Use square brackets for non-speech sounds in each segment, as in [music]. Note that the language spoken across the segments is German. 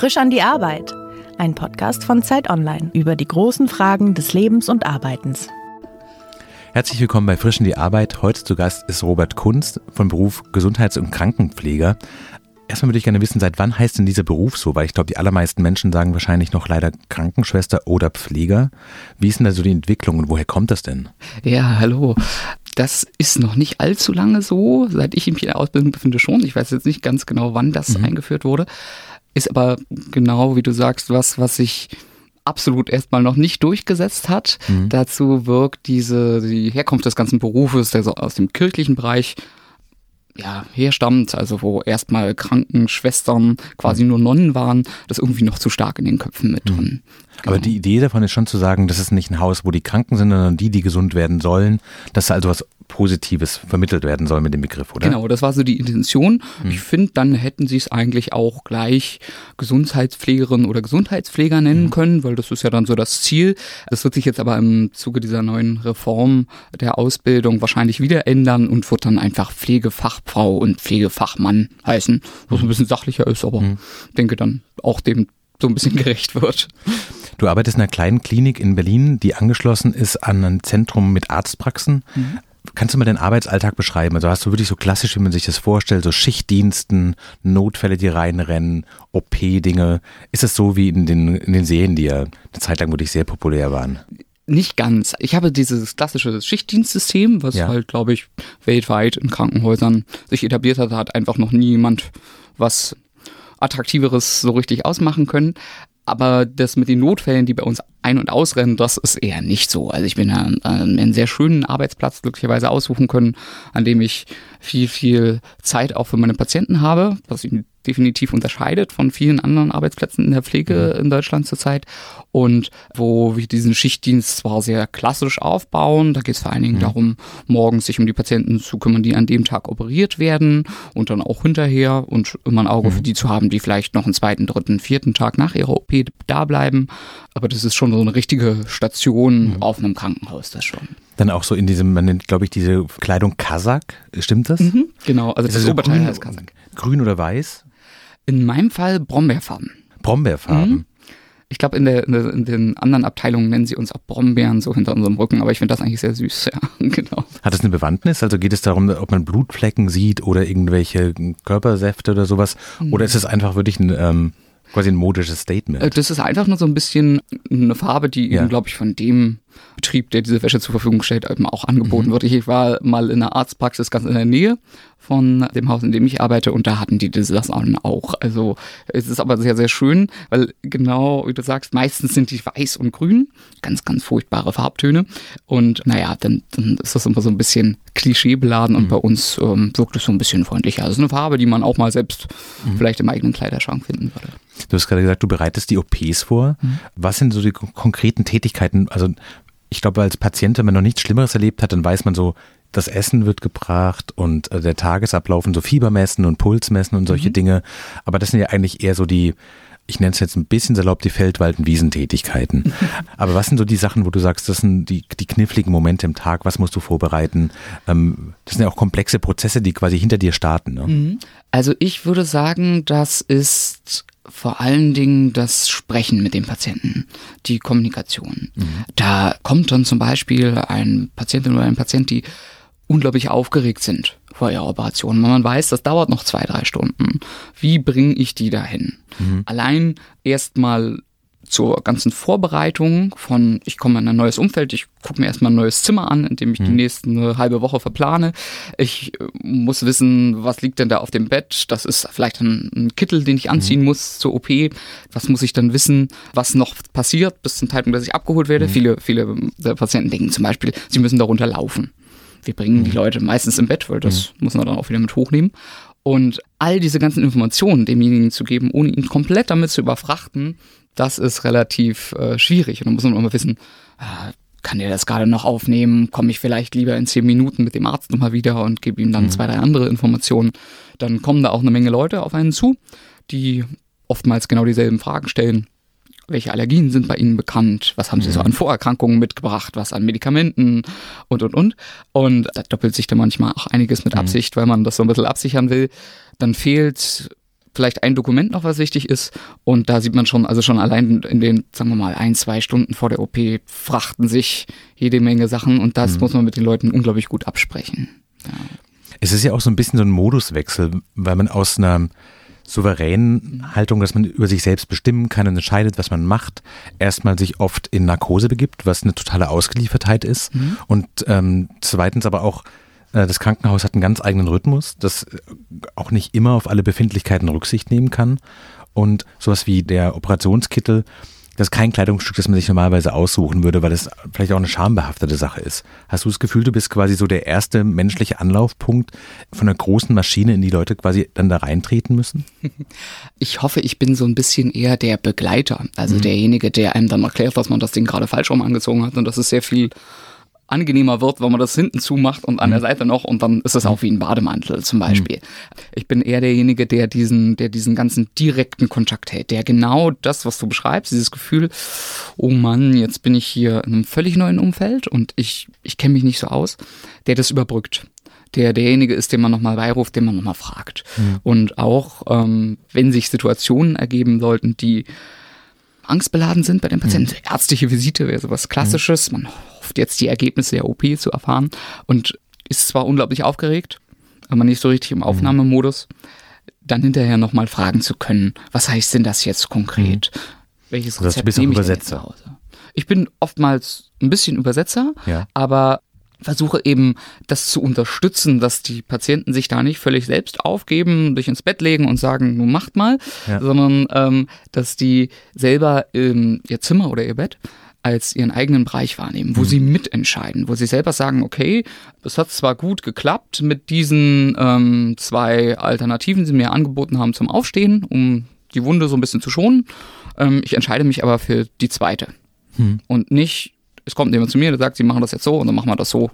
Frisch an die Arbeit. Ein Podcast von Zeit Online über die großen Fragen des Lebens und Arbeitens. Herzlich willkommen bei Frisch an die Arbeit. Heute zu Gast ist Robert Kunst von Beruf Gesundheits- und Krankenpfleger. Erstmal würde ich gerne wissen, seit wann heißt denn dieser Beruf so? Weil ich glaube, die allermeisten Menschen sagen wahrscheinlich noch leider Krankenschwester oder Pfleger. Wie ist denn da so die Entwicklung und woher kommt das denn? Ja, hallo. Das ist noch nicht allzu lange so, seit ich mich in der Ausbildung befinde schon. Ich weiß jetzt nicht ganz genau, wann das mhm. eingeführt wurde. Ist aber genau, wie du sagst, was, was sich absolut erstmal noch nicht durchgesetzt hat. Mhm. Dazu wirkt diese, die Herkunft des ganzen Berufes, der so aus dem kirchlichen Bereich ja, herstammt, also wo erstmal Krankenschwestern quasi nur Nonnen waren, das irgendwie noch zu stark in den Köpfen mit drin. Genau. Aber die Idee davon ist schon zu sagen, das ist nicht ein Haus, wo die Kranken sind, sondern die, die gesund werden sollen, dass also was Positives vermittelt werden soll mit dem Begriff, oder? Genau, das war so die Intention. Hm. Ich finde, dann hätten sie es eigentlich auch gleich Gesundheitspflegerin oder Gesundheitspfleger nennen hm. können, weil das ist ja dann so das Ziel. Das wird sich jetzt aber im Zuge dieser neuen Reform der Ausbildung wahrscheinlich wieder ändern und wird dann einfach Pflegefachfrau und Pflegefachmann heißen, was ein bisschen sachlicher ist, aber hm. denke dann auch dem so ein bisschen [laughs] gerecht wird. Du arbeitest in einer kleinen Klinik in Berlin, die angeschlossen ist an ein Zentrum mit Arztpraxen. Mhm. Kannst du mal den Arbeitsalltag beschreiben? Also hast du wirklich so klassisch, wie man sich das vorstellt, so Schichtdiensten, Notfälle, die reinrennen, OP-Dinge. Ist es so wie in den, in den Serien, die ja eine Zeit lang wirklich sehr populär waren? Nicht ganz. Ich habe dieses klassische Schichtdienstsystem, was ja. halt, glaube ich, weltweit in Krankenhäusern sich etabliert hat. Hat einfach noch nie jemand was Attraktiveres so richtig ausmachen können. Aber das mit den Notfällen, die bei uns ein- und ausrennen, das ist eher nicht so. Also ich bin ja einen sehr schönen Arbeitsplatz glücklicherweise aussuchen können, an dem ich viel, viel Zeit auch für meine Patienten habe, was ihn definitiv unterscheidet von vielen anderen Arbeitsplätzen in der Pflege mhm. in Deutschland zurzeit und wo wir diesen Schichtdienst zwar sehr klassisch aufbauen, da geht es vor allen Dingen mhm. darum, morgens sich um die Patienten zu kümmern, die an dem Tag operiert werden und dann auch hinterher und immer ein Auge mhm. für die zu haben, die vielleicht noch einen zweiten, dritten, vierten Tag nach ihrer OP da bleiben. Aber das ist schon so eine richtige Station mhm. auf einem Krankenhaus, das schon. Dann auch so in diesem, man nennt, glaube ich, diese Kleidung Kasak, stimmt das? Mhm, genau, also das, das Oberteil heißt Kasak. Grün oder weiß? In meinem Fall Brombeerfarben. Brombeerfarben. Mhm. Ich glaube, in, in, in, den anderen Abteilungen nennen sie uns auch Brombeeren so hinter unserem Rücken, aber ich finde das eigentlich sehr süß, [laughs] ja, genau. Hat es eine Bewandtnis? Also geht es darum, ob man Blutflecken sieht oder irgendwelche Körpersäfte oder sowas? Mhm. Oder ist es einfach wirklich ein, ähm, quasi ein modisches Statement? Äh, das ist einfach nur so ein bisschen eine Farbe, die ja. eben, glaube ich, von dem Betrieb, der diese Wäsche zur Verfügung stellt, eben auch angeboten mhm. wird. Ich war mal in einer Arztpraxis ganz in der Nähe von dem Haus, in dem ich arbeite, und da hatten die das auch. Also es ist aber sehr, sehr schön, weil genau, wie du sagst, meistens sind die weiß und grün, ganz, ganz furchtbare Farbtöne. Und naja, dann, dann ist das immer so ein bisschen klischeebeladen und mhm. bei uns ähm, wirkt es so ein bisschen freundlicher. Also eine Farbe, die man auch mal selbst mhm. vielleicht im eigenen Kleiderschrank finden würde. Du hast gerade gesagt, du bereitest die OPs vor. Mhm. Was sind so die konkreten Tätigkeiten? Also ich glaube, als Patient, wenn man noch nichts Schlimmeres erlebt hat, dann weiß man so, das Essen wird gebracht und äh, der Tagesablauf und so Fiebermessen und Pulsmessen und solche mhm. Dinge. Aber das sind ja eigentlich eher so die, ich nenne es jetzt ein bisschen salopp, die Feldwald- und Wiesentätigkeiten. [laughs] Aber was sind so die Sachen, wo du sagst, das sind die, die kniffligen Momente im Tag, was musst du vorbereiten? Ähm, das sind ja auch komplexe Prozesse, die quasi hinter dir starten. Ne? Mhm. Also ich würde sagen, das ist vor allen Dingen das Sprechen mit dem Patienten, die Kommunikation. Mhm. Da kommt dann zum Beispiel ein Patientin oder ein Patient, die unglaublich aufgeregt sind vor ihrer Operation. Man weiß, das dauert noch zwei, drei Stunden. Wie bringe ich die dahin? Mhm. Allein erstmal zur ganzen Vorbereitung von, ich komme in ein neues Umfeld, ich gucke mir erstmal ein neues Zimmer an, in dem ich mhm. die nächste halbe Woche verplane. Ich äh, muss wissen, was liegt denn da auf dem Bett? Das ist vielleicht ein, ein Kittel, den ich anziehen mhm. muss zur OP. Was muss ich dann wissen, was noch passiert bis zum Zeitpunkt, dass ich abgeholt werde? Mhm. Viele, viele der Patienten denken zum Beispiel, sie müssen darunter laufen. Wir bringen die mhm. Leute meistens im Bett, weil das mhm. muss man dann auch wieder mit hochnehmen. Und all diese ganzen Informationen demjenigen zu geben, ohne ihn komplett damit zu überfrachten, das ist relativ äh, schwierig. Und dann muss man immer wissen, äh, kann der das gerade noch aufnehmen? Komme ich vielleicht lieber in zehn Minuten mit dem Arzt nochmal wieder und gebe ihm dann mhm. zwei, drei andere Informationen? Dann kommen da auch eine Menge Leute auf einen zu, die oftmals genau dieselben Fragen stellen. Welche Allergien sind bei Ihnen bekannt? Was haben Sie so mhm. an Vorerkrankungen mitgebracht? Was an Medikamenten? Und, und, und. Und da doppelt sich dann manchmal auch einiges mit mhm. Absicht, weil man das so ein bisschen absichern will. Dann fehlt vielleicht ein Dokument noch, was wichtig ist. Und da sieht man schon, also schon allein in den, sagen wir mal, ein, zwei Stunden vor der OP frachten sich jede Menge Sachen und das mhm. muss man mit den Leuten unglaublich gut absprechen. Ja. Es ist ja auch so ein bisschen so ein Moduswechsel, weil man aus einer souveränen Haltung, dass man über sich selbst bestimmen kann und entscheidet, was man macht, erstmal sich oft in Narkose begibt, was eine totale Ausgeliefertheit ist. Mhm. Und ähm, zweitens aber auch, äh, das Krankenhaus hat einen ganz eigenen Rhythmus, das auch nicht immer auf alle Befindlichkeiten Rücksicht nehmen kann. Und sowas wie der Operationskittel das ist kein Kleidungsstück, das man sich normalerweise aussuchen würde, weil es vielleicht auch eine schambehaftete Sache ist. Hast du das Gefühl, du bist quasi so der erste menschliche Anlaufpunkt von einer großen Maschine, in die Leute quasi dann da reintreten müssen? [laughs] Ich hoffe, ich bin so ein bisschen eher der Begleiter, also mhm. derjenige, der einem dann erklärt, dass man das Ding gerade falsch rum angezogen hat und das ist sehr viel angenehmer wird, wenn man das hinten zumacht und an der mhm. Seite noch und dann ist es auch wie ein Bademantel zum Beispiel. Mhm. Ich bin eher derjenige, der diesen, der diesen ganzen direkten Kontakt hält, der genau das, was du beschreibst, dieses Gefühl, oh Mann, jetzt bin ich hier in einem völlig neuen Umfeld und ich, ich kenne mich nicht so aus, der das überbrückt der derjenige ist, den man nochmal beiruft, den man nochmal fragt. Mhm. Und auch, ähm, wenn sich Situationen ergeben sollten, die angstbeladen sind bei den Patienten. Mhm. Ärztliche Visite wäre sowas Klassisches. Man hofft jetzt die Ergebnisse der OP zu erfahren und ist zwar unglaublich aufgeregt, aber nicht so richtig im Aufnahmemodus. Dann hinterher nochmal fragen zu können, was heißt denn das jetzt konkret? Mhm. Welches Rezept also, nehme ich Übersetzer. Denn jetzt nach Hause? Ich bin oftmals ein bisschen Übersetzer, ja. aber versuche eben das zu unterstützen, dass die Patienten sich da nicht völlig selbst aufgeben, sich ins Bett legen und sagen, nun macht mal, ja. sondern ähm, dass die selber ähm, ihr Zimmer oder ihr Bett als ihren eigenen Bereich wahrnehmen, wo mhm. sie mitentscheiden, wo sie selber sagen, okay, es hat zwar gut geklappt mit diesen ähm, zwei Alternativen, die sie mir angeboten haben zum Aufstehen, um die Wunde so ein bisschen zu schonen. Ähm, ich entscheide mich aber für die zweite. Mhm. Und nicht es kommt jemand zu mir, der sagt, sie machen das jetzt so und dann machen wir das so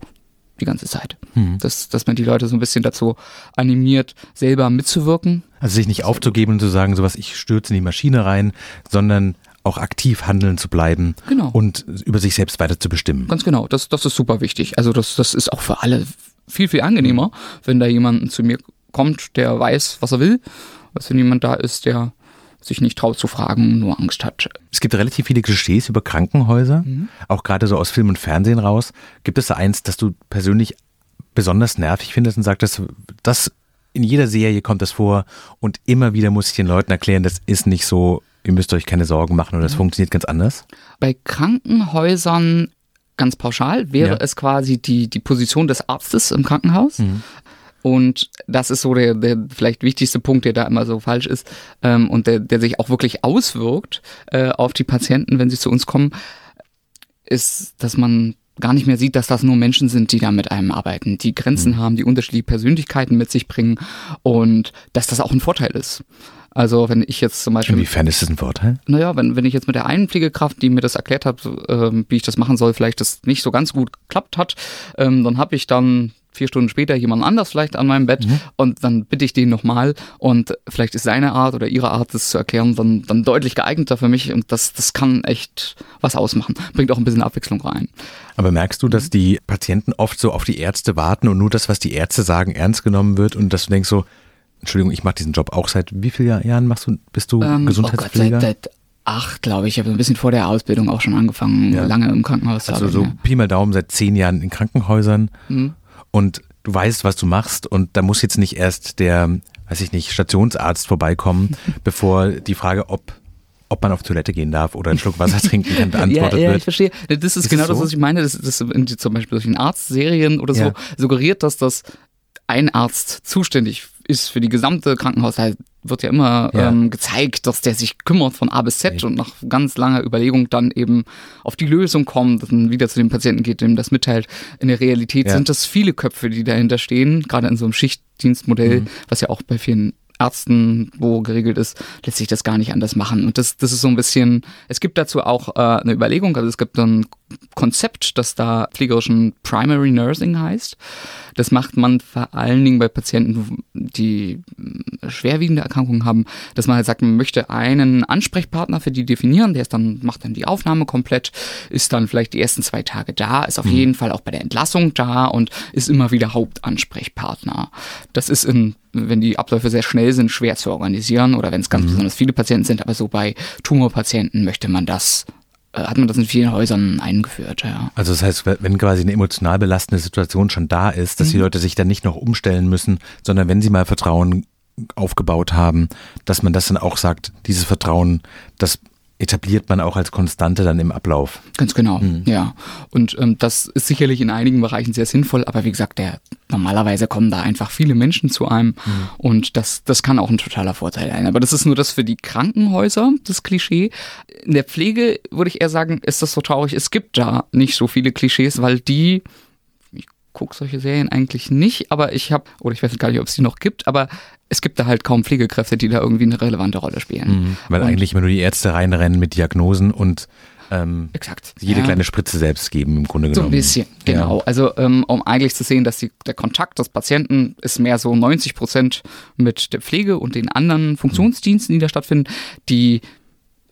die ganze Zeit. Hm. Dass, dass man die Leute so ein bisschen dazu animiert, selber mitzuwirken. Also sich nicht aufzugeben und zu sagen, sowas, ich stürze in die Maschine rein, sondern auch aktiv handeln zu bleiben genau. und über sich selbst weiter zu bestimmen. Ganz genau, das, das ist super wichtig. Also das, das ist auch für alle viel, viel angenehmer, wenn da jemand zu mir kommt, der weiß, was er will, als wenn jemand da ist, der sich nicht traut zu fragen, nur Angst hat. Es gibt relativ viele Klischees über Krankenhäuser, mhm. auch gerade so aus Film und Fernsehen raus. Gibt es da eins, das du persönlich besonders nervig findest und sagst, das in jeder Serie kommt das vor und immer wieder muss ich den Leuten erklären, das ist nicht so, ihr müsst euch keine Sorgen machen oder das mhm. funktioniert ganz anders? Bei Krankenhäusern ganz pauschal wäre ja. es quasi die, die Position des Arztes im Krankenhaus. Mhm. Und das ist so der, der vielleicht wichtigste Punkt, der da immer so falsch ist ähm, und der, der sich auch wirklich auswirkt äh, auf die Patienten, wenn sie zu uns kommen, ist, dass man gar nicht mehr sieht, dass das nur Menschen sind, die da mit einem arbeiten, die Grenzen mhm. haben, die unterschiedliche Persönlichkeiten mit sich bringen und dass das auch ein Vorteil ist. Also wenn ich jetzt zum Beispiel. Inwiefern ist das ein Vorteil? Naja, wenn, wenn ich jetzt mit der einen Pflegekraft, die mir das erklärt hat, äh, wie ich das machen soll, vielleicht das nicht so ganz gut geklappt hat, ähm, dann habe ich dann vier Stunden später jemand anders vielleicht an meinem Bett mhm. und dann bitte ich den nochmal und vielleicht ist seine Art oder ihre Art, das zu erklären, dann, dann deutlich geeigneter für mich und das, das kann echt was ausmachen. Bringt auch ein bisschen Abwechslung rein. Aber merkst du, dass die Patienten oft so auf die Ärzte warten und nur das, was die Ärzte sagen, ernst genommen wird und dass du denkst so, Entschuldigung, ich mache diesen Job auch seit wie vielen Jahren machst du, bist du ähm, Gesundheitspfleger? Oh Gott, seit, seit acht, glaube ich. Ich habe ein bisschen vor der Ausbildung auch schon angefangen, ja. lange im Krankenhaus Also so Pi mal Daumen seit zehn Jahren in Krankenhäusern. Mhm und du weißt, was du machst und da muss jetzt nicht erst der, weiß ich nicht, Stationsarzt vorbeikommen, [laughs] bevor die Frage, ob ob man auf Toilette gehen darf oder einen Schluck Wasser trinken kann, [laughs] beantwortet ja, ja, wird. ich verstehe. Das ist, ist genau das, so? was ich meine. Das, das zum Beispiel durch den Arztserien oder so ja. suggeriert, dass das ein Arzt zuständig ist für die gesamte Krankenhaushalt, wird ja immer ja. Ähm, gezeigt, dass der sich kümmert von A bis Z okay. und nach ganz langer Überlegung dann eben auf die Lösung kommt und wieder zu dem Patienten geht, dem das mitteilt. In der Realität ja. sind das viele Köpfe, die dahinter stehen, gerade in so einem Schichtdienstmodell, mhm. was ja auch bei vielen Ärzten, wo geregelt ist, lässt sich das gar nicht anders machen. Und das, das ist so ein bisschen, es gibt dazu auch äh, eine Überlegung, also es gibt ein Konzept, das da pflegerischen Primary Nursing heißt. Das macht man vor allen Dingen bei Patienten, die äh, schwerwiegende Erkrankungen haben, dass man halt sagt, man möchte einen Ansprechpartner für die definieren, der ist dann, macht dann die Aufnahme komplett, ist dann vielleicht die ersten zwei Tage da, ist auf mhm. jeden Fall auch bei der Entlassung da und ist immer wieder Hauptansprechpartner. Das ist in wenn die Abläufe sehr schnell schnell sind, schwer zu organisieren oder wenn es ganz Mhm. besonders viele Patienten sind, aber so bei Tumorpatienten möchte man das, äh, hat man das in vielen Häusern eingeführt, ja. Also das heißt, wenn quasi eine emotional belastende Situation schon da ist, dass die Leute sich dann nicht noch umstellen müssen, sondern wenn sie mal Vertrauen aufgebaut haben, dass man das dann auch sagt, dieses Vertrauen, das etabliert man auch als Konstante dann im Ablauf. Ganz genau, Mhm. ja. Und ähm, das ist sicherlich in einigen Bereichen sehr sinnvoll, aber wie gesagt, der, normalerweise kommen da einfach viele Menschen zu einem Mhm. und das, das kann auch ein totaler Vorteil sein. Aber das ist nur das für die Krankenhäuser, das Klischee. In der Pflege würde ich eher sagen, ist das so traurig. Es gibt da nicht so viele Klischees, weil die, gucke solche Serien eigentlich nicht, aber ich habe, oder ich weiß gar nicht, ob es die noch gibt, aber es gibt da halt kaum Pflegekräfte, die da irgendwie eine relevante Rolle spielen. Weil Und- eigentlich immer nur die Ärzte reinrennen mit Diagnosen und ähm, Exakt. jede Ja. kleine Spritze selbst geben im Grunde So genommen. ein bisschen, genau. Also ähm, um eigentlich zu sehen, dass die, der Kontakt des Patienten ist mehr so 90 Prozent mit der Pflege und den anderen Funktionsdiensten, die da stattfinden, die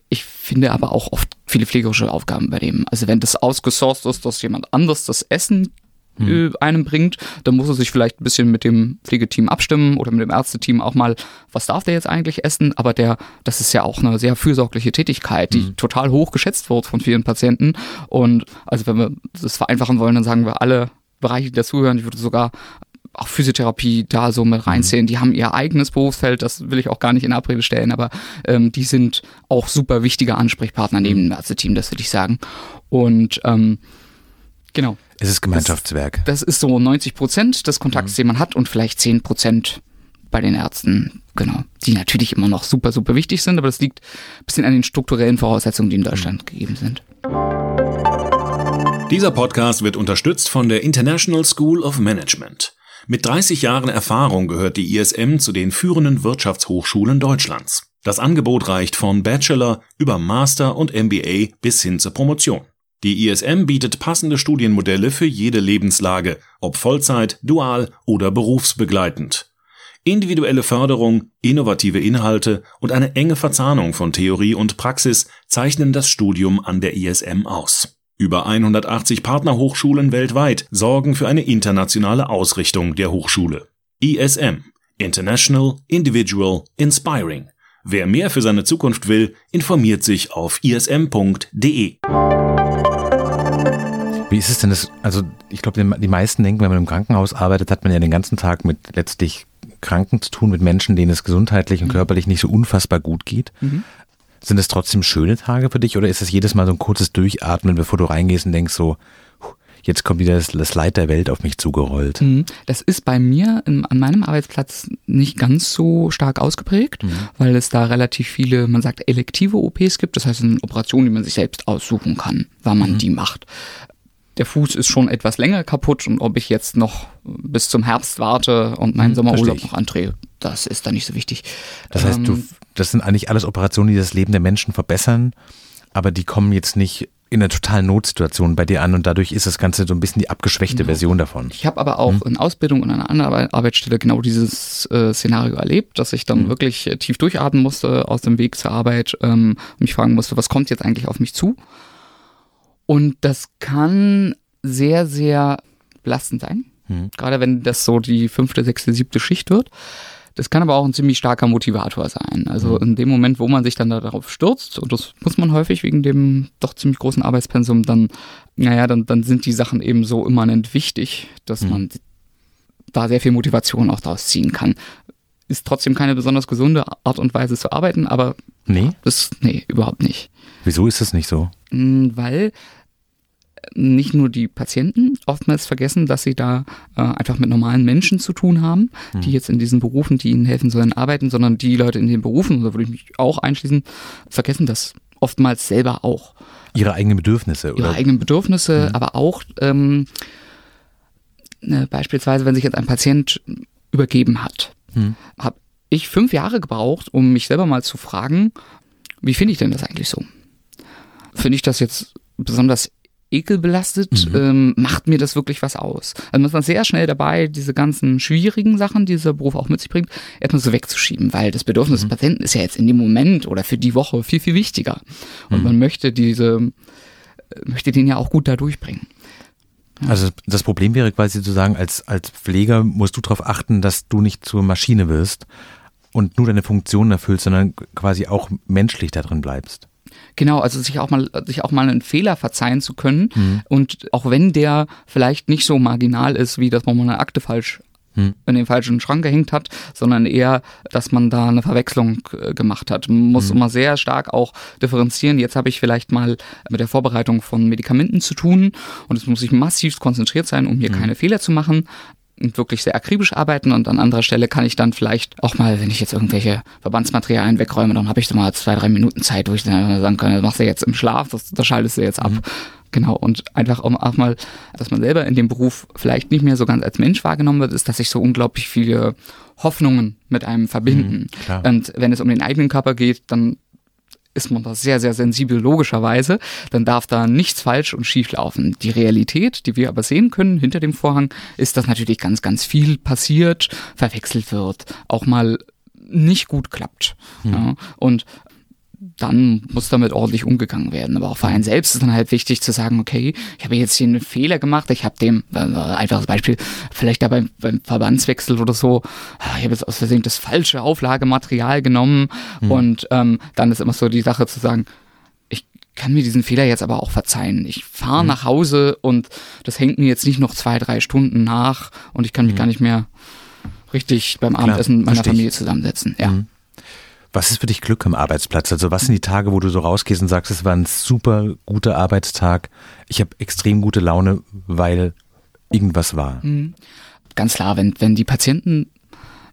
ich finde aber auch oft viele pflegerische Aufgaben übernehmen. Also wenn das ausgesourced ist, dass jemand anders das Essen äh, einem bringt, dann muss er sich vielleicht ein bisschen mit dem Pflegeteam abstimmen oder mit dem Ärzteteam auch mal, was darf der jetzt eigentlich essen? Aber der, das ist ja auch eine sehr fürsorgliche Tätigkeit, die total hoch geschätzt wird von vielen Patienten. Und also wenn wir das vereinfachen wollen, dann sagen wir alle Bereiche, die dazugehören, ich würde sogar auch Physiotherapie da so mit reinzählen. Die haben ihr eigenes Berufsfeld, das will ich auch gar nicht in Abrede stellen, aber ähm, die sind auch super wichtige Ansprechpartner neben dem Ärzteteam, das würde ich sagen. Und ähm, genau, Es ist Gemeinschaftswerk. das ist so 90 Prozent des Kontakts, den man hat und vielleicht 10 Prozent bei den Ärzten, genau, die natürlich immer noch super, super wichtig sind, aber das liegt ein bisschen an den strukturellen Voraussetzungen, die in Deutschland gegeben sind. Dieser Podcast wird unterstützt von der International School of Management. Mit 30 Jahren Erfahrung gehört die ISM zu den führenden Wirtschaftshochschulen Deutschlands. Das Angebot reicht von Bachelor über Master und MBA bis hin zur Promotion. Die ISM bietet passende Studienmodelle für jede Lebenslage, ob Vollzeit, dual oder berufsbegleitend. Individuelle Förderung, innovative Inhalte und eine enge Verzahnung von Theorie und Praxis zeichnen das Studium an der ISM aus. Über 180 Partnerhochschulen weltweit sorgen für eine internationale Ausrichtung der Hochschule. ISM International, Individual, Inspiring. Wer mehr für seine Zukunft will, informiert sich auf ism.de. Wie ist es denn das? Also ich glaube, die meisten denken, wenn man im Krankenhaus arbeitet, hat man ja den ganzen Tag mit letztlich Kranken zu tun, mit Menschen, denen es gesundheitlich und körperlich nicht so unfassbar gut geht. Sind es trotzdem schöne Tage für dich oder ist es jedes Mal so ein kurzes Durchatmen, bevor du reingehst und denkst so, "Puh, jetzt kommt wieder das, das Leid der Welt auf mich zugerollt? Mhm. Das ist bei mir in, an meinem Arbeitsplatz nicht ganz so stark ausgeprägt, weil es da relativ viele, man sagt, elektive OPs gibt. Das heißt, es sind Operationen, die man sich selbst aussuchen kann, wann man die macht. Der Fuß ist schon etwas länger kaputt und ob ich jetzt noch bis zum Herbst warte und meinen Sommerurlaub verstehe ich. noch andrehe, das ist da nicht so wichtig. Das heißt, du, Ähm, das sind eigentlich alles Operationen, die das Leben der Menschen verbessern, aber die kommen jetzt nicht in einer totalen Notsituation bei dir an und dadurch ist das Ganze so ein bisschen die abgeschwächte Version davon. Ich habe aber auch in Ausbildung und an einer anderen Arbeit- Arbeitsstelle genau dieses äh, Szenario erlebt, dass ich dann wirklich äh, tief durchatmen musste aus dem Weg zur Arbeit, ähm, mich fragen musste, was kommt jetzt eigentlich auf mich zu? Und das kann sehr, sehr belastend sein. Gerade wenn das so die fünfte, sechste, siebte Schicht wird. Das kann aber auch ein ziemlich starker Motivator sein. Also in dem Moment, wo man sich dann da darauf stürzt, und das muss man häufig wegen dem doch ziemlich großen Arbeitspensum, dann, naja, dann, dann sind die Sachen eben so immanent wichtig, dass man da sehr viel Motivation auch daraus ziehen kann. Ist trotzdem keine besonders gesunde Art und Weise zu arbeiten, aber Nee? das, nee, überhaupt nicht. Wieso ist das nicht so? Mm, Weil nicht nur die Patienten oftmals vergessen, dass sie da äh, einfach mit normalen Menschen zu tun haben, die jetzt in diesen Berufen, die ihnen helfen sollen, arbeiten, sondern die Leute in den Berufen, da würde ich mich auch einschließen, vergessen das oftmals selber auch. Ihre eigenen Bedürfnisse Ihre oder? eigenen Bedürfnisse, aber auch ähm, ne, beispielsweise, wenn sich jetzt ein Patient übergeben hat, habe ich fünf Jahre gebraucht, um mich selber mal zu fragen, wie finde ich denn das eigentlich so? Finde ich das jetzt besonders ekelbelastet? Ähm, macht mir das wirklich was aus? Also man ist dann sehr schnell dabei, diese ganzen schwierigen Sachen, die dieser Beruf auch mit sich bringt, erstmal so wegzuschieben, weil das Bedürfnis des Patienten ist ja jetzt in dem Moment oder für die Woche viel, viel wichtiger. Und man möchte diese, möchte den ja auch gut da durchbringen. Also das Problem wäre quasi zu sagen, als, als Pfleger musst du darauf achten, dass du nicht zur Maschine wirst. und nur deine Funktion erfüllst, sondern quasi auch menschlich da drin bleibst. Genau, also sich auch mal, sich auch mal einen Fehler verzeihen zu können. Mhm. Und auch wenn der vielleicht nicht so marginal ist, wie dass man mal eine Akte falsch hm. in den falschen Schrank gehängt hat, sondern eher, dass man da eine Verwechslung äh, gemacht hat. Man muss hm. immer sehr stark auch differenzieren. Jetzt habe ich vielleicht mal mit der Vorbereitung von Medikamenten zu tun und es muss ich massiv konzentriert sein, um hier hm. keine Fehler zu machen und wirklich sehr akribisch arbeiten und an anderer Stelle kann ich dann vielleicht auch mal, wenn ich jetzt irgendwelche Verbandsmaterialien wegräume, dann habe ich so mal zwei, drei Minuten Zeit, wo ich dann sagen kann, das machst du jetzt im Schlaf, das, das schaltest du jetzt ab. Mhm. Genau, und einfach auch mal, dass man selber in dem Beruf vielleicht nicht mehr so ganz als Mensch wahrgenommen wird, ist, dass sich so unglaublich viele Hoffnungen mit einem verbinden. Mhm, und wenn es um den eigenen Körper geht, dann ist man da sehr, sehr sensibel logischerweise, dann darf da nichts falsch und schief laufen. Die Realität, die wir aber sehen können hinter dem Vorhang, ist, dass natürlich ganz, ganz viel passiert, verwechselt wird, auch mal nicht gut klappt. Mhm. Ja, und dann muss damit ordentlich umgegangen werden. Aber auch für einen selbst ist dann halt wichtig zu sagen, okay, ich habe jetzt hier einen Fehler gemacht, ich habe dem, äh, einfaches Beispiel, vielleicht da beim, beim Verbandswechsel oder so, ah, ich habe jetzt aus Versehen das falsche Auflagematerial genommen mhm. und ähm, dann ist immer so die Sache zu sagen, ich kann mir diesen Fehler jetzt aber auch verzeihen. Ich fahre mhm. nach Hause und das hängt mir jetzt nicht noch zwei, drei Stunden nach und ich kann mich mhm. gar nicht mehr richtig beim Abendessen mit meiner Familie zusammensetzen. Ja. Was ist für dich Glück am Arbeitsplatz? Also was sind die Tage, wo du so rausgehst und sagst, es war ein super guter Arbeitstag, ich habe extrem gute Laune, weil irgendwas war? Mhm. Ganz klar, wenn, wenn die Patienten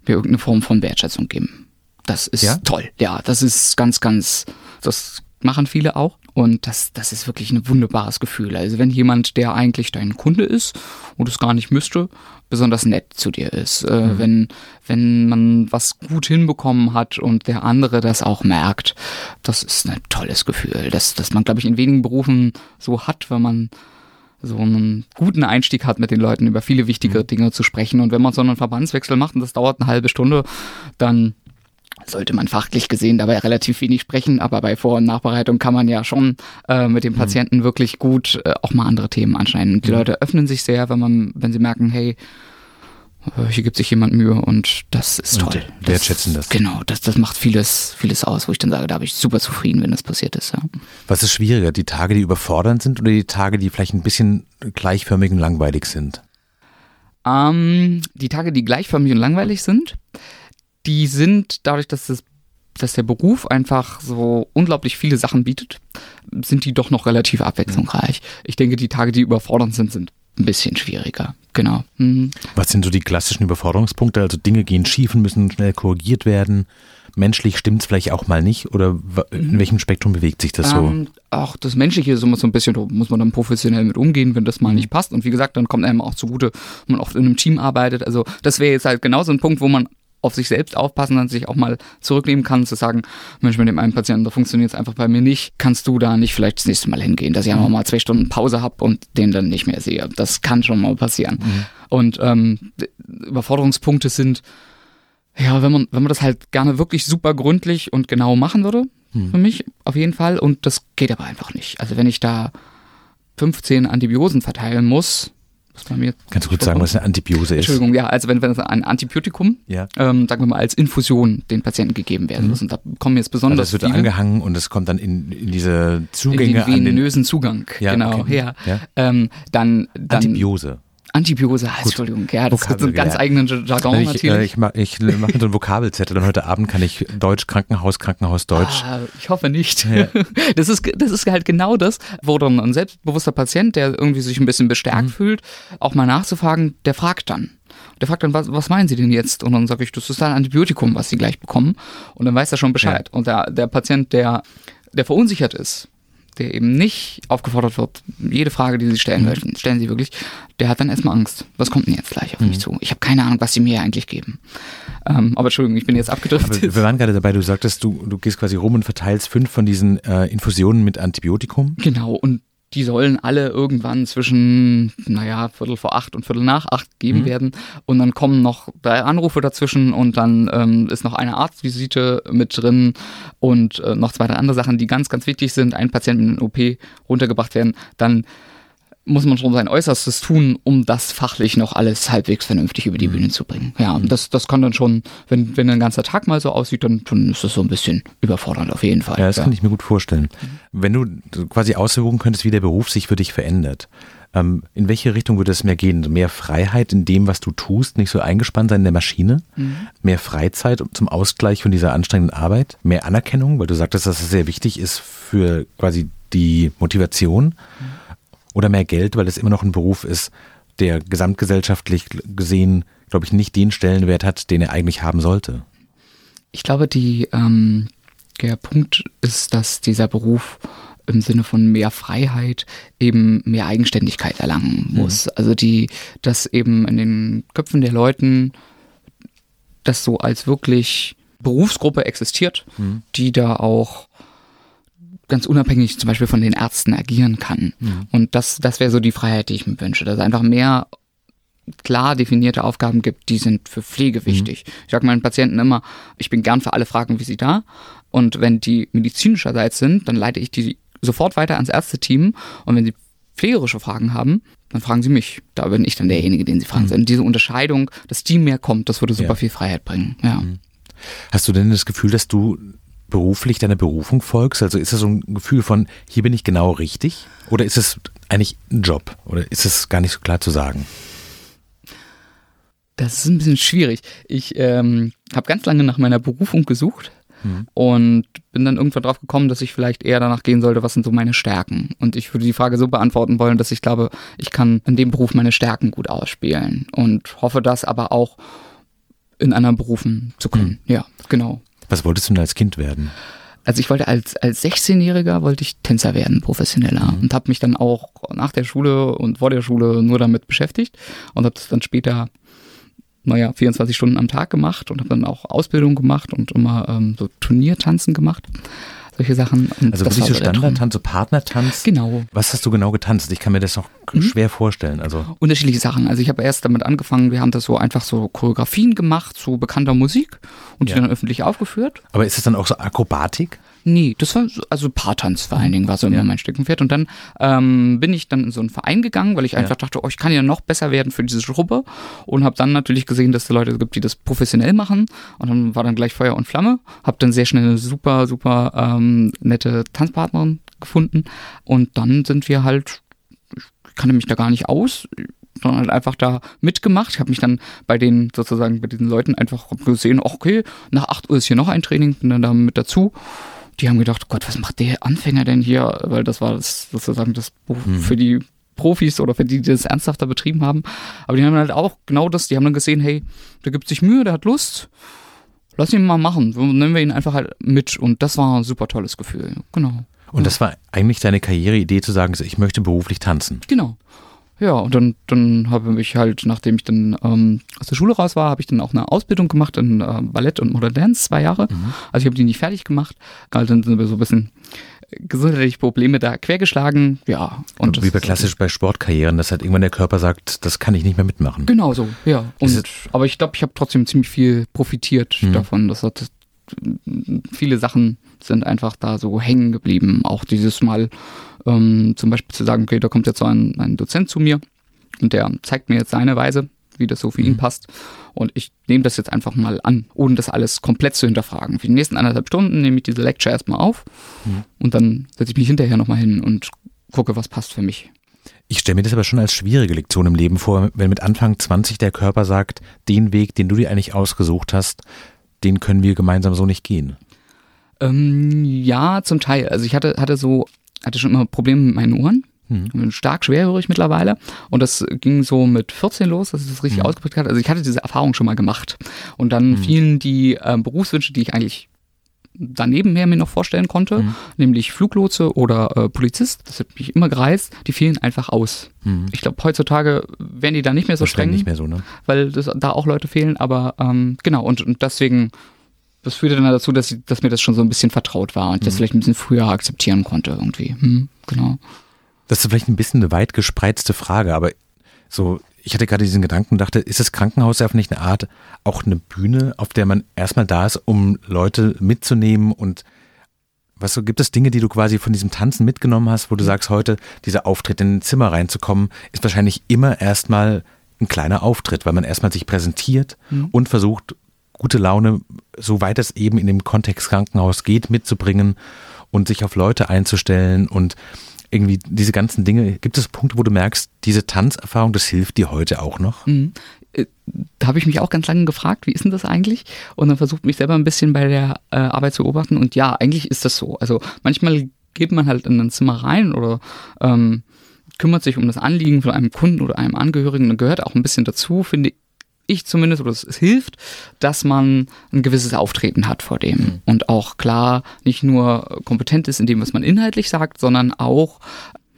mir irgendeine Form von Wertschätzung geben. Das ist ja? toll. Ja, das ist ganz, ganz, das machen viele auch. Und das, das ist wirklich ein wunderbares Gefühl. Also wenn jemand, der eigentlich dein Kunde ist und es gar nicht müsste, besonders nett zu dir ist. Äh, mhm. wenn, wenn man was gut hinbekommen hat und der andere das auch merkt, das ist ein tolles Gefühl. Das, das man, glaube ich, in wenigen Berufen so hat, wenn man so einen guten Einstieg hat, mit den Leuten über viele wichtige mhm. Dinge zu sprechen. Und wenn man so einen Verbandswechsel macht und das dauert eine halbe Stunde, dann sollte man fachlich gesehen dabei relativ wenig sprechen, aber bei Vor- und Nachbereitung kann man ja schon äh, mit dem mhm. Patienten mhm. wirklich gut äh, auch mal andere Themen anschneiden. Und die mhm. Leute öffnen sich sehr, wenn man, wenn sie merken, hey, äh, hier gibt sich jemand Mühe und das ist und toll. Wertschätzen das. Genau, das, das macht vieles, vieles aus, wo ich dann sage, da habe ich super zufrieden, wenn das passiert ist. Ja. Was ist schwieriger, die Tage, die überfordernd sind oder die Tage, die vielleicht ein bisschen gleichförmig und langweilig sind? Ähm, die Tage, die gleichförmig und langweilig sind, die sind dadurch, dass das dass der Beruf einfach so unglaublich viele Sachen bietet, sind die doch noch relativ abwechslungsreich. Ich denke, die Tage, die überfordernd sind, sind ein bisschen schwieriger. Genau. Mhm. Was sind so die klassischen Überforderungspunkte? Also Dinge gehen schief und müssen schnell korrigiert werden. Menschlich stimmt es vielleicht auch mal nicht oder in mhm. welchem Spektrum bewegt sich das so? Ähm, auch das Menschliche ist immer so ein bisschen, muss man dann professionell mit umgehen, wenn das mal nicht passt. Und wie gesagt, dann kommt einem auch zugute, wenn man oft in einem Team arbeitet. Also das wäre jetzt halt genau so ein Punkt, wo man auf sich selbst aufpassen und sich auch mal zurücknehmen kann, zu sagen, Mensch, mit dem einen Patienten, da funktioniert es einfach bei mir nicht, kannst du da nicht vielleicht das nächste Mal hingehen, dass ich einfach mal zwei Stunden Pause habe und den dann nicht mehr sehe. Das kann schon mal passieren. Mhm. Und ähm, Überforderungspunkte sind, ja, wenn man, wenn man das halt gerne wirklich super gründlich und genau machen würde, mhm. für mich auf jeden Fall. Und das geht aber einfach nicht. Also wenn ich da 15 Antibiosen verteilen muss, was bei mir Kannst du kurz sagen, was eine Antibiose ist? Entschuldigung, ja, also wenn, wenn ein Antibiotikum, ja. ähm, sagen wir mal, als Infusion den Patienten gegeben werden mhm. muss. Und da kommen jetzt besonders also es wird viele, angehangen und es kommt dann in, in diese Zugänge in den venösen Zugang, ja, genau, okay. ja. ja. Ähm, dann, dann Antibiose. Antibiose, Gut. Entschuldigung, ja, das Vokabel, hat so einen ganz ja. eigenen Jargon ich, natürlich. Äh, ich mache ich mach so einen Vokabelzettel und heute Abend kann ich Deutsch, Krankenhaus, Krankenhaus, Deutsch. Ah, ich hoffe nicht. Ja. [laughs] Das, ist, das ist halt genau das, wo dann ein selbstbewusster Patient, der irgendwie sich ein bisschen bestärkt mhm. fühlt, auch mal nachzufragen, der fragt dann. Der fragt dann, was, was meinen Sie denn jetzt? Und dann sage ich, das ist ein Antibiotikum, was Sie gleich bekommen. Und dann weiß er schon Bescheid. Ja. Und der, der Patient, der, der verunsichert ist, der eben nicht aufgefordert wird, jede Frage, die Sie stellen möchten, stellen Sie wirklich, der hat dann erstmal Angst. Was kommt denn jetzt gleich auf mich mhm. zu? Ich habe keine Ahnung, was Sie mir eigentlich geben. Ähm, aber Entschuldigung, ich bin jetzt abgedriftet. Aber wir waren gerade dabei, du sagtest, du, du gehst quasi rum und verteilst fünf von diesen äh, Infusionen mit Antibiotikum. Genau, und die sollen alle irgendwann zwischen, naja, Viertel vor acht und Viertel nach acht gegeben mhm. werden. Und dann kommen noch drei Anrufe dazwischen und dann ähm, ist noch eine Arztvisite mit drin und äh, noch zwei, drei andere Sachen, die ganz, ganz wichtig sind. Ein Patient in den OP runtergebracht werden. Dann muss man schon sein Äußerstes tun, um das fachlich noch alles halbwegs vernünftig über die Bühne zu bringen. Ja, und das, das kann dann schon, wenn, wenn ein ganzer Tag mal so aussieht, dann, dann ist das so ein bisschen überfordernd auf jeden Fall. Ja, das kann ich mir gut vorstellen. Wenn du quasi aussuchen könntest, wie der Beruf sich für dich verändert, ähm, in welche Richtung würde es mehr gehen? Mehr Freiheit in dem, was du tust, nicht so eingespannt sein in der Maschine? Mehr Freizeit zum Ausgleich von dieser anstrengenden Arbeit? Mehr Anerkennung, weil du sagtest, dass das sehr wichtig ist für quasi die Motivation? Oder mehr Geld, weil es immer noch ein Beruf ist, der gesamtgesellschaftlich gesehen, glaube ich, nicht den Stellenwert hat, den er eigentlich haben sollte? Ich glaube, die, ähm, der Punkt ist, dass dieser Beruf im Sinne von mehr Freiheit eben mehr Eigenständigkeit erlangen muss. Also die, dass eben in den Köpfen der Leuten das so als wirklich Berufsgruppe existiert, die da auch ganz unabhängig zum Beispiel von den Ärzten agieren kann. Und das, das wäre so die Freiheit, die ich mir wünsche, dass es einfach mehr klar definierte Aufgaben gibt, die sind für Pflege wichtig. Ich sage meinen Patienten immer, ich bin gern für alle Fragen wie sie da. Und wenn die medizinischerseits sind, dann leite ich die sofort weiter ans Ärzteteam. Und wenn sie pflegerische Fragen haben, dann fragen sie mich. Da bin ich dann derjenige, den sie fragen. Und diese Unterscheidung, dass die mehr kommt, das würde super Ja. viel Freiheit bringen. Ja. Hast du denn das Gefühl, dass du beruflich deiner Berufung folgst? Also ist das so ein Gefühl von, hier bin ich genau richtig? Oder ist es eigentlich ein Job? Oder ist es gar nicht so klar zu sagen? Das ist ein bisschen schwierig. Ich ähm, habe ganz lange nach meiner Berufung gesucht und bin dann irgendwann drauf gekommen, dass ich vielleicht eher danach gehen sollte, was sind so meine Stärken. Und ich würde die Frage so beantworten wollen, dass ich glaube, ich kann in dem Beruf meine Stärken gut ausspielen und hoffe das aber auch in anderen Berufen zu können. Ja, genau. Was wolltest du denn als Kind werden? Also ich wollte als, als 16-Jähriger wollte ich Tänzer werden, professioneller. Und habe mich dann auch nach der Schule und vor der Schule nur damit beschäftigt und habe das dann später, naja, 24 Stunden am Tag gemacht und habe dann auch Ausbildung gemacht und immer ähm, so Turniertanzen gemacht. Solche Sachen. Und Also wirklich so. Standardtanz, so Partnertanz? Genau. Was hast du genau getanzt? Ich kann mir das noch Mhm. schwer vorstellen. Also Unterschiedliche Sachen. Also ich habe erst damit angefangen, wir haben das so einfach so Choreografien gemacht zu bekannter Musik und die Ja. dann öffentlich aufgeführt. Aber ist es dann auch so Akrobatik? Nee, das war so, also Paartanz vor allen Dingen war so immer Ja. mein Steckenpferd. Und dann ähm, bin ich dann in so einen Verein gegangen, weil ich einfach dachte, oh, ich kann ja noch besser werden für diese Truppe. Und habe dann natürlich gesehen, dass es Leute gibt, die das professionell machen. Und dann war dann gleich Feuer und Flamme. Habe dann sehr schnell eine super, super ähm, nette Tanzpartnerin gefunden. Und dann sind wir halt, ich kannte mich da gar nicht aus, sondern halt einfach da mitgemacht. Ich habe mich dann bei den sozusagen bei diesen Leuten einfach gesehen, okay, nach 8 Uhr ist hier noch ein Training, bin dann da mit dazu. Die haben gedacht, Gott, was macht der Anfänger denn hier? Weil das war das, sozusagen das Buch für die Profis oder für die, die das ernsthafter betrieben haben. Aber die haben halt auch genau das, die haben dann gesehen, hey, der gibt sich Mühe, der hat Lust. Lass ihn mal machen. Nehmen wir ihn einfach halt mit. Und das war ein super tolles Gefühl. Genau. Und das war eigentlich deine Karriereidee zu sagen, ich möchte beruflich tanzen. Genau. Ja, und dann, dann habe ich halt, nachdem ich dann ähm, aus der Schule raus war, habe ich dann auch eine Ausbildung gemacht in äh, Ballett und Modern Dance, zwei Jahre. Also ich habe die nicht fertig gemacht. Also dann sind wir so ein bisschen gesundheitliche Probleme da quergeschlagen. Ja. Und Wie das bei klassisch bei Sportkarrieren, dass halt irgendwann der Körper sagt, das kann ich nicht mehr mitmachen. Genau so, ja. Und, aber ich glaube, ich habe trotzdem ziemlich viel profitiert Mhm. davon. Das hat viele Sachen sind einfach da so hängen geblieben. Auch dieses Mal ähm, zum Beispiel zu sagen, okay, da kommt jetzt so ein, ein Dozent zu mir und der zeigt mir jetzt seine Weise, wie das so für ihn passt. Und ich nehme das jetzt einfach mal an, ohne das alles komplett zu hinterfragen. Für die nächsten anderthalb Stunden nehme ich diese Lecture erstmal auf und dann setze ich mich hinterher nochmal hin und gucke, was passt für mich. Ich stelle mir das aber schon als schwierige Lektion im Leben vor, wenn mit Anfang 20 der Körper sagt, den Weg, den du dir eigentlich ausgesucht hast, den können wir gemeinsam so nicht gehen. Ähm, ja, zum Teil. Also ich hatte, hatte so, hatte schon immer Probleme mit meinen Ohren. Bin stark schwerhörig mittlerweile. Und das ging so mit 14 los, dass es das richtig ausgeprägt hat. Also ich hatte diese Erfahrung schon mal gemacht. Und dann fielen die ähm, Berufswünsche, die ich eigentlich daneben her mir noch vorstellen konnte, nämlich Fluglotse oder äh, Polizist, das hat mich immer gereizt, die fielen einfach aus. Ich glaube, heutzutage werden die da nicht mehr so streng nicht mehr so, ne? weil das, da auch Leute fehlen, aber ähm, genau, und, und deswegen, das führte dann dazu, dass, ich, dass mir das schon so ein bisschen vertraut war und ich das vielleicht ein bisschen früher akzeptieren konnte irgendwie. Hm, genau. Das ist vielleicht ein bisschen eine weit gespreizte Frage, aber so, ich hatte gerade diesen Gedanken und dachte, ist das Krankenhaus ja nicht eine Art, auch eine Bühne, auf der man erstmal da ist, um Leute mitzunehmen und Was so, gibt es Dinge, die du quasi von diesem Tanzen mitgenommen hast, wo du sagst, heute dieser Auftritt in ein Zimmer reinzukommen, ist wahrscheinlich immer erstmal ein kleiner Auftritt, weil man erstmal sich präsentiert mhm. und versucht, gute Laune, soweit es eben in dem Kontext Krankenhaus geht, mitzubringen und sich auf Leute einzustellen und irgendwie diese ganzen Dinge. Gibt es Punkte, wo du merkst, diese Tanzerfahrung, das hilft dir heute auch noch? Mhm. Äh, da habe ich mich auch ganz lange gefragt, wie ist denn das eigentlich? Und dann versucht mich selber ein bisschen bei der äh, Arbeit zu beobachten. Und ja, eigentlich ist das so. Also manchmal geht man halt in ein Zimmer rein oder ähm, kümmert sich um das Anliegen von einem Kunden oder einem Angehörigen und gehört auch ein bisschen dazu, finde ich zumindest, oder es, es hilft, dass man ein gewisses Auftreten hat vor dem mhm. und auch klar nicht nur kompetent ist in dem, was man inhaltlich sagt, sondern auch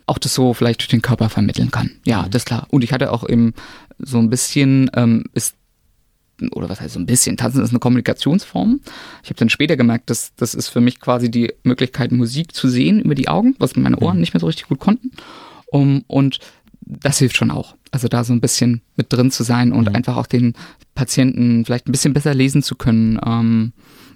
auch das so vielleicht durch den Körper vermitteln kann. Ja, mhm. das ist klar. Und ich hatte auch eben so ein bisschen, ähm, ist oder was heißt so ein bisschen, Tanzen ist eine Kommunikationsform. Ich habe dann später gemerkt, dass das ist für mich quasi die Möglichkeit, Musik zu sehen über die Augen, was meine Ohren mhm. nicht mehr so richtig gut konnten. Um, und das hilft schon auch. Also da so ein bisschen mit drin zu sein und mhm. einfach auch den Patienten vielleicht ein bisschen besser lesen zu können. Ähm,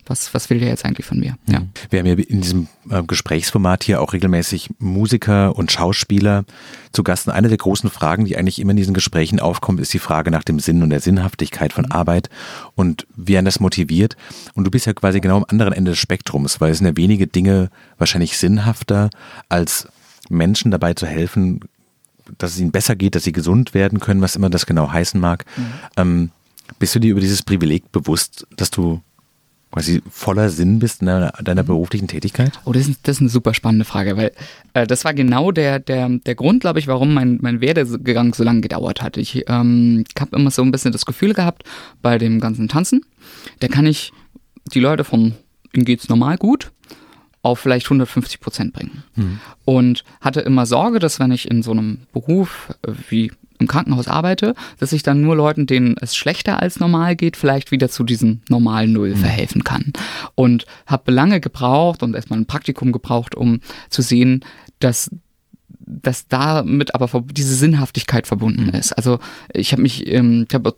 was, was will der jetzt eigentlich von mir? Mhm. Ja. Wir haben ja in diesem äh, Gesprächsformat hier auch regelmäßig Musiker und Schauspieler zu Gast. Und eine der großen Fragen, die eigentlich immer in diesen Gesprächen aufkommt, ist die Frage nach dem Sinn und der Sinnhaftigkeit von mhm. Arbeit und wie einen das motiviert. Und du bist ja quasi genau am anderen Ende des Spektrums, weil es sind ja wenige Dinge wahrscheinlich sinnhafter als Menschen dabei zu helfen, dass es ihnen besser geht, dass sie gesund werden können, was immer das genau heißen mag. Mhm. Ähm, bist du dir über dieses Privileg bewusst, dass du quasi voller Sinn bist in deiner, deiner mhm. beruflichen Tätigkeit? Oh, das ist, das ist eine super spannende Frage, weil äh, das war genau der, der, der Grund, glaube ich, warum mein, mein Werdegang so lange gedauert hat. Ich ähm, habe immer so ein bisschen das Gefühl gehabt, bei dem ganzen Tanzen, da kann ich die Leute von, ihnen geht's normal gut, auf vielleicht 150 Prozent bringen. Mhm. Und hatte immer Sorge, dass wenn ich in so einem Beruf äh, wie im Krankenhaus arbeite, dass ich dann nur Leuten, denen es schlechter als normal geht, vielleicht wieder zu diesem normalen Null mhm. verhelfen kann. Und habe lange gebraucht und erstmal ein Praktikum gebraucht, um zu sehen, dass dass damit aber diese Sinnhaftigkeit verbunden mhm. ist. Also ich habe mich, ähm, ich habe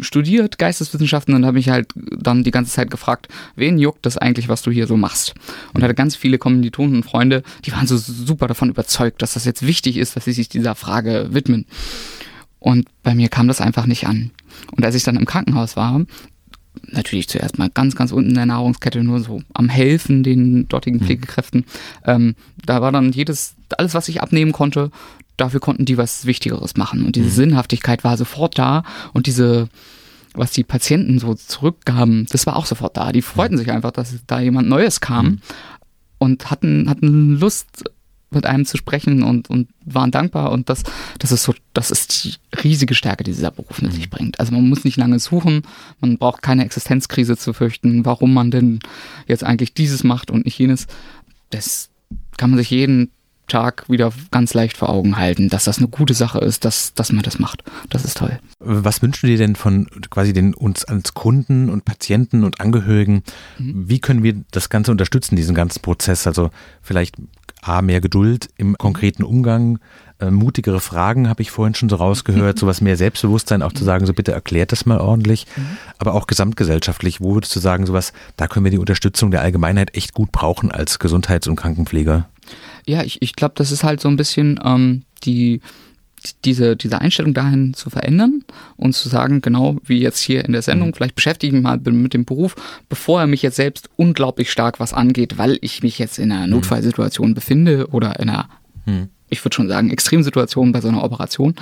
studiert, Geisteswissenschaften, und habe mich halt dann die ganze Zeit gefragt, wen juckt das eigentlich, was du hier so machst? Und hatte ganz viele Kommilitonen und Freunde, die waren so super davon überzeugt, dass das jetzt wichtig ist, dass sie sich dieser Frage widmen. Und bei mir kam das einfach nicht an. Und als ich dann im Krankenhaus war, natürlich zuerst mal ganz, ganz unten in der Nahrungskette, nur so am Helfen den dortigen mhm. Pflegekräften. Ähm, da war dann jedes, alles, was ich abnehmen konnte, dafür konnten die was Wichtigeres machen. Und diese mhm. Sinnhaftigkeit war sofort da und diese, was die Patienten so zurückgaben, das war auch sofort da. Die freuten sich einfach, dass da jemand Neues kam mhm. und hatten, hatten Lust, mit einem zu sprechen und, und waren dankbar und das, das ist so, das ist die riesige Stärke, die dieser Beruf mit mhm. sich bringt. Also man muss nicht lange suchen, man braucht keine Existenzkrise zu fürchten, warum man denn jetzt eigentlich dieses macht und nicht jenes. Das kann man sich jeden Tag wieder ganz leicht vor Augen halten, dass das eine gute Sache ist, dass, dass man das macht. Das ist toll. Was wünschen du dir denn von quasi den uns als Kunden und Patienten und Angehörigen? Mhm. Wie können wir das Ganze unterstützen, diesen ganzen Prozess? Also vielleicht A, mehr Geduld im konkreten Umgang, äh, mutigere Fragen habe ich vorhin schon so rausgehört, mhm. sowas mehr Selbstbewusstsein, auch zu sagen, so bitte erklärt das mal ordentlich, mhm. aber auch gesamtgesellschaftlich, wo würdest du sagen, sowas, da können wir die Unterstützung der Allgemeinheit echt gut brauchen als Gesundheits- und Krankenpfleger? Ja, ich, ich glaube, das ist halt so ein bisschen ähm, die, diese, diese Einstellung dahin zu verändern und zu sagen, genau wie jetzt hier in der Sendung, mhm. vielleicht beschäftige ich mich mal mit dem Beruf, bevor er mich jetzt selbst unglaublich stark was angeht, weil ich mich jetzt in einer mhm. Notfallsituation befinde oder in einer, mhm. ich würde schon sagen, Extremsituation bei so einer Operation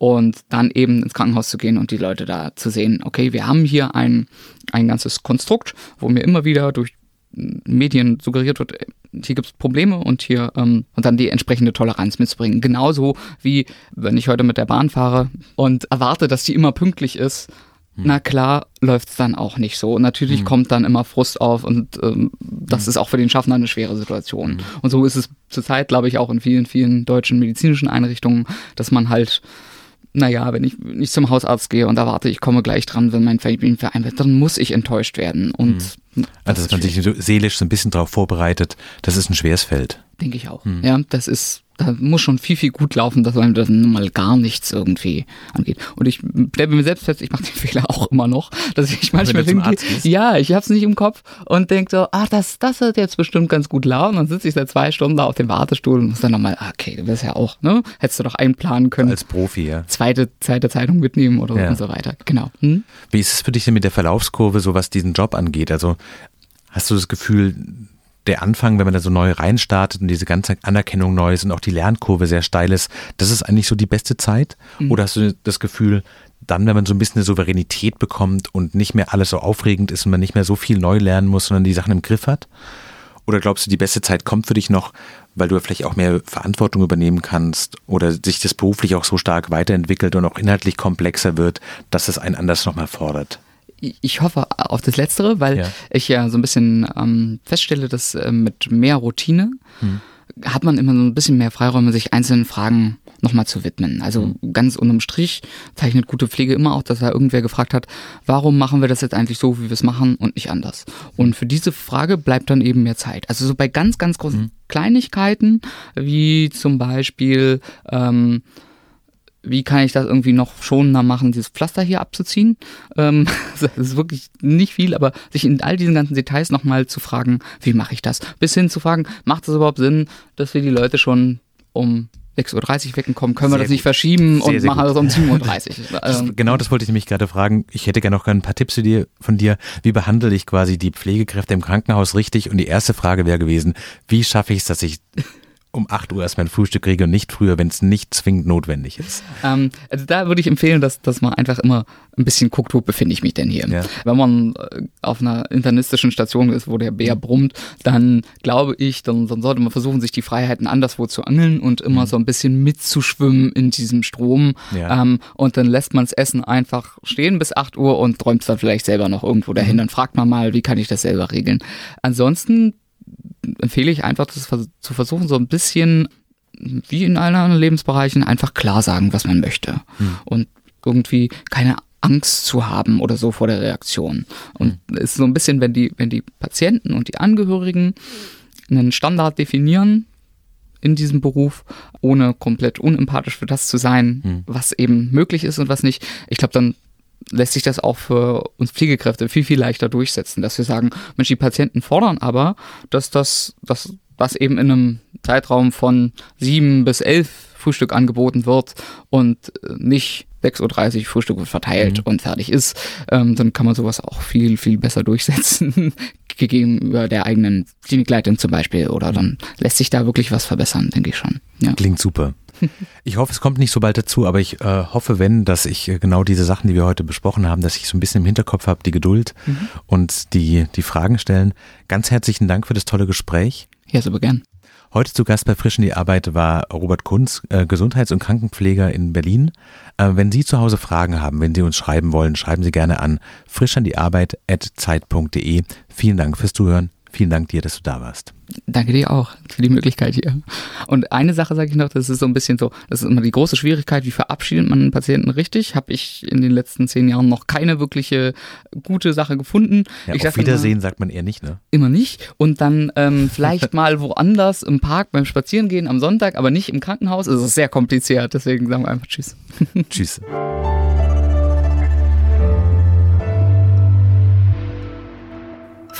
und dann eben ins Krankenhaus zu gehen und die Leute da zu sehen, okay, wir haben hier ein, ein ganzes Konstrukt, wo mir immer wieder durch Medien suggeriert wird, hier gibt es Probleme und hier ähm, und dann die entsprechende Toleranz mitzubringen. Genauso wie wenn ich heute mit der Bahn fahre und erwarte, dass die immer pünktlich ist. Hm. Na klar, läuft es dann auch nicht so. Und natürlich hm. kommt dann immer Frust auf und ähm, das hm. ist auch für den Schaffner eine schwere Situation. Hm. Und so ist es zurzeit, glaube ich, auch in vielen, vielen deutschen medizinischen Einrichtungen, dass man halt naja, wenn ich nicht zum Hausarzt gehe und erwarte, ich komme gleich dran, wenn mein Termin vereinbart, dann muss ich enttäuscht werden. Und mhm. Also, dass man sich seelisch so ein bisschen darauf vorbereitet, das ist ein schweres Feld. Denke ich auch. Mhm. Ja, das ist da muss schon viel, viel gut laufen, dass einem das mal gar nichts irgendwie angeht. Und ich bleibe mir selbst fest, ich mache den [laughs] Fehler auch immer noch, dass ich manchmal hingehe, ja, ich hab's nicht im Kopf und denke so, ach, das, das wird jetzt bestimmt ganz gut laufen. Dann sitze ich seit zwei Stunden da auf dem Wartestuhl und muss dann nochmal, ah, okay, du wirst ja auch, ne? Hättest du doch einplanen können. Als Profi, ja. Zweite, zweite Zeitung mitnehmen oder ja. und so weiter. Genau. Hm? Wie ist es für dich denn mit der Verlaufskurve, so was diesen Job angeht? Also hast du das Gefühl, der Anfang, wenn man da so neu reinstartet und diese ganze Anerkennung neu ist und auch die Lernkurve sehr steil ist, das ist eigentlich so die beste Zeit? Mhm. Oder hast du das Gefühl, dann, wenn man so ein bisschen eine Souveränität bekommt und nicht mehr alles so aufregend ist und man nicht mehr so viel neu lernen muss, sondern die Sachen im Griff hat? Oder glaubst du, die beste Zeit kommt für dich noch, weil du vielleicht auch mehr Verantwortung übernehmen kannst oder sich das beruflich auch so stark weiterentwickelt und auch inhaltlich komplexer wird, dass es einen anders nochmal fordert? Ich hoffe auf das Letztere, weil ja. ich ja so ein bisschen ähm, feststelle, dass äh, mit mehr Routine hm. hat man immer so ein bisschen mehr Freiräume, sich einzelnen Fragen nochmal zu widmen. Also hm. ganz unterm Strich zeichnet gute Pflege immer auch, dass da irgendwer gefragt hat, warum machen wir das jetzt eigentlich so, wie wir es machen und nicht anders? Und für diese Frage bleibt dann eben mehr Zeit. Also so bei ganz, ganz großen hm. Kleinigkeiten, wie zum Beispiel ähm, wie kann ich das irgendwie noch schonender machen, dieses Pflaster hier abzuziehen. Ähm, [laughs] das ist wirklich nicht viel, aber sich in all diesen ganzen Details nochmal zu fragen, wie mache ich das? Bis hin zu fragen, macht es überhaupt Sinn, dass wir die Leute schon um 6.30 Uhr wecken kommen, können sehr wir das nicht verschieben sehr, und sehr machen gut. das um 7.30 Uhr. [laughs] das, genau das wollte ich nämlich gerade fragen. Ich hätte gerne noch ein paar Tipps von dir. Wie behandle ich quasi die Pflegekräfte im Krankenhaus richtig? Und die erste Frage wäre gewesen, wie schaffe ich es, dass ich um 8 Uhr erst mein Frühstück kriege und nicht früher, wenn es nicht zwingend notwendig ist. Ähm, also da würde ich empfehlen, dass, dass man einfach immer ein bisschen guckt, wo befinde ich mich denn hier. Ja. Wenn man äh, auf einer internistischen Station ist, wo der Bär brummt, dann glaube ich, dann, dann sollte man versuchen, sich die Freiheiten anderswo zu angeln und immer mhm. so ein bisschen mitzuschwimmen in diesem Strom. Ja. Ähm, und dann lässt man das Essen einfach stehen bis 8 Uhr und träumt dann vielleicht selber noch irgendwo dahin. Mhm. Dann fragt man mal, wie kann ich das selber regeln. Ansonsten empfehle ich einfach, das zu versuchen, so ein bisschen wie in allen anderen Lebensbereichen einfach klar sagen, was man möchte. Hm. Und irgendwie keine Angst zu haben oder so vor der Reaktion. Und es hm. ist so ein bisschen, wenn die, wenn die Patienten und die Angehörigen einen Standard definieren in diesem Beruf, ohne komplett unempathisch für das zu sein, hm. was eben möglich ist und was nicht. Ich glaube, dann lässt sich das auch für uns Pflegekräfte viel, viel leichter durchsetzen, dass wir sagen, Mensch, die Patienten fordern aber, dass das, dass das eben in einem Zeitraum von sieben bis elf Frühstück angeboten wird und nicht 6.30 Uhr Frühstück wird verteilt mhm. und fertig ist, ähm, dann kann man sowas auch viel, viel besser durchsetzen [laughs] gegenüber der eigenen Klinikleitung zum Beispiel. Oder dann lässt sich da wirklich was verbessern, denke ich schon. Ja. Klingt super. [laughs] Ich hoffe, es kommt nicht so bald dazu, aber ich äh, hoffe, wenn, dass ich äh, genau diese Sachen, die wir heute besprochen haben, dass ich so ein bisschen im Hinterkopf habe, die Geduld mhm. und die, die Fragen stellen. Ganz herzlichen Dank für das tolle Gespräch. Ja, super gern. Heute zu Gast bei Frischen die Arbeit war Robert Kunz, äh, Gesundheits- und Krankenpfleger in Berlin. Äh, wenn Sie zu Hause Fragen haben, wenn Sie uns schreiben wollen, schreiben Sie gerne an frischandiearbeit.zeit.de. Vielen Dank fürs Zuhören. Vielen Dank dir, dass du da warst. Danke dir auch für die Möglichkeit hier. Und eine Sache sage ich noch, das ist so ein bisschen so, das ist immer die große Schwierigkeit, wie verabschiedet man einen Patienten richtig? Habe ich in den letzten zehn Jahren noch keine wirkliche gute Sache gefunden. Ja, ich auf Wiedersehen immer, sagt man eher nicht, ne? Immer nicht. Und dann ähm, [laughs] vielleicht mal woanders im Park beim Spazierengehen am Sonntag, aber nicht im Krankenhaus. Es ist sehr kompliziert, deswegen sagen wir einfach Tschüss. [laughs] Tschüss.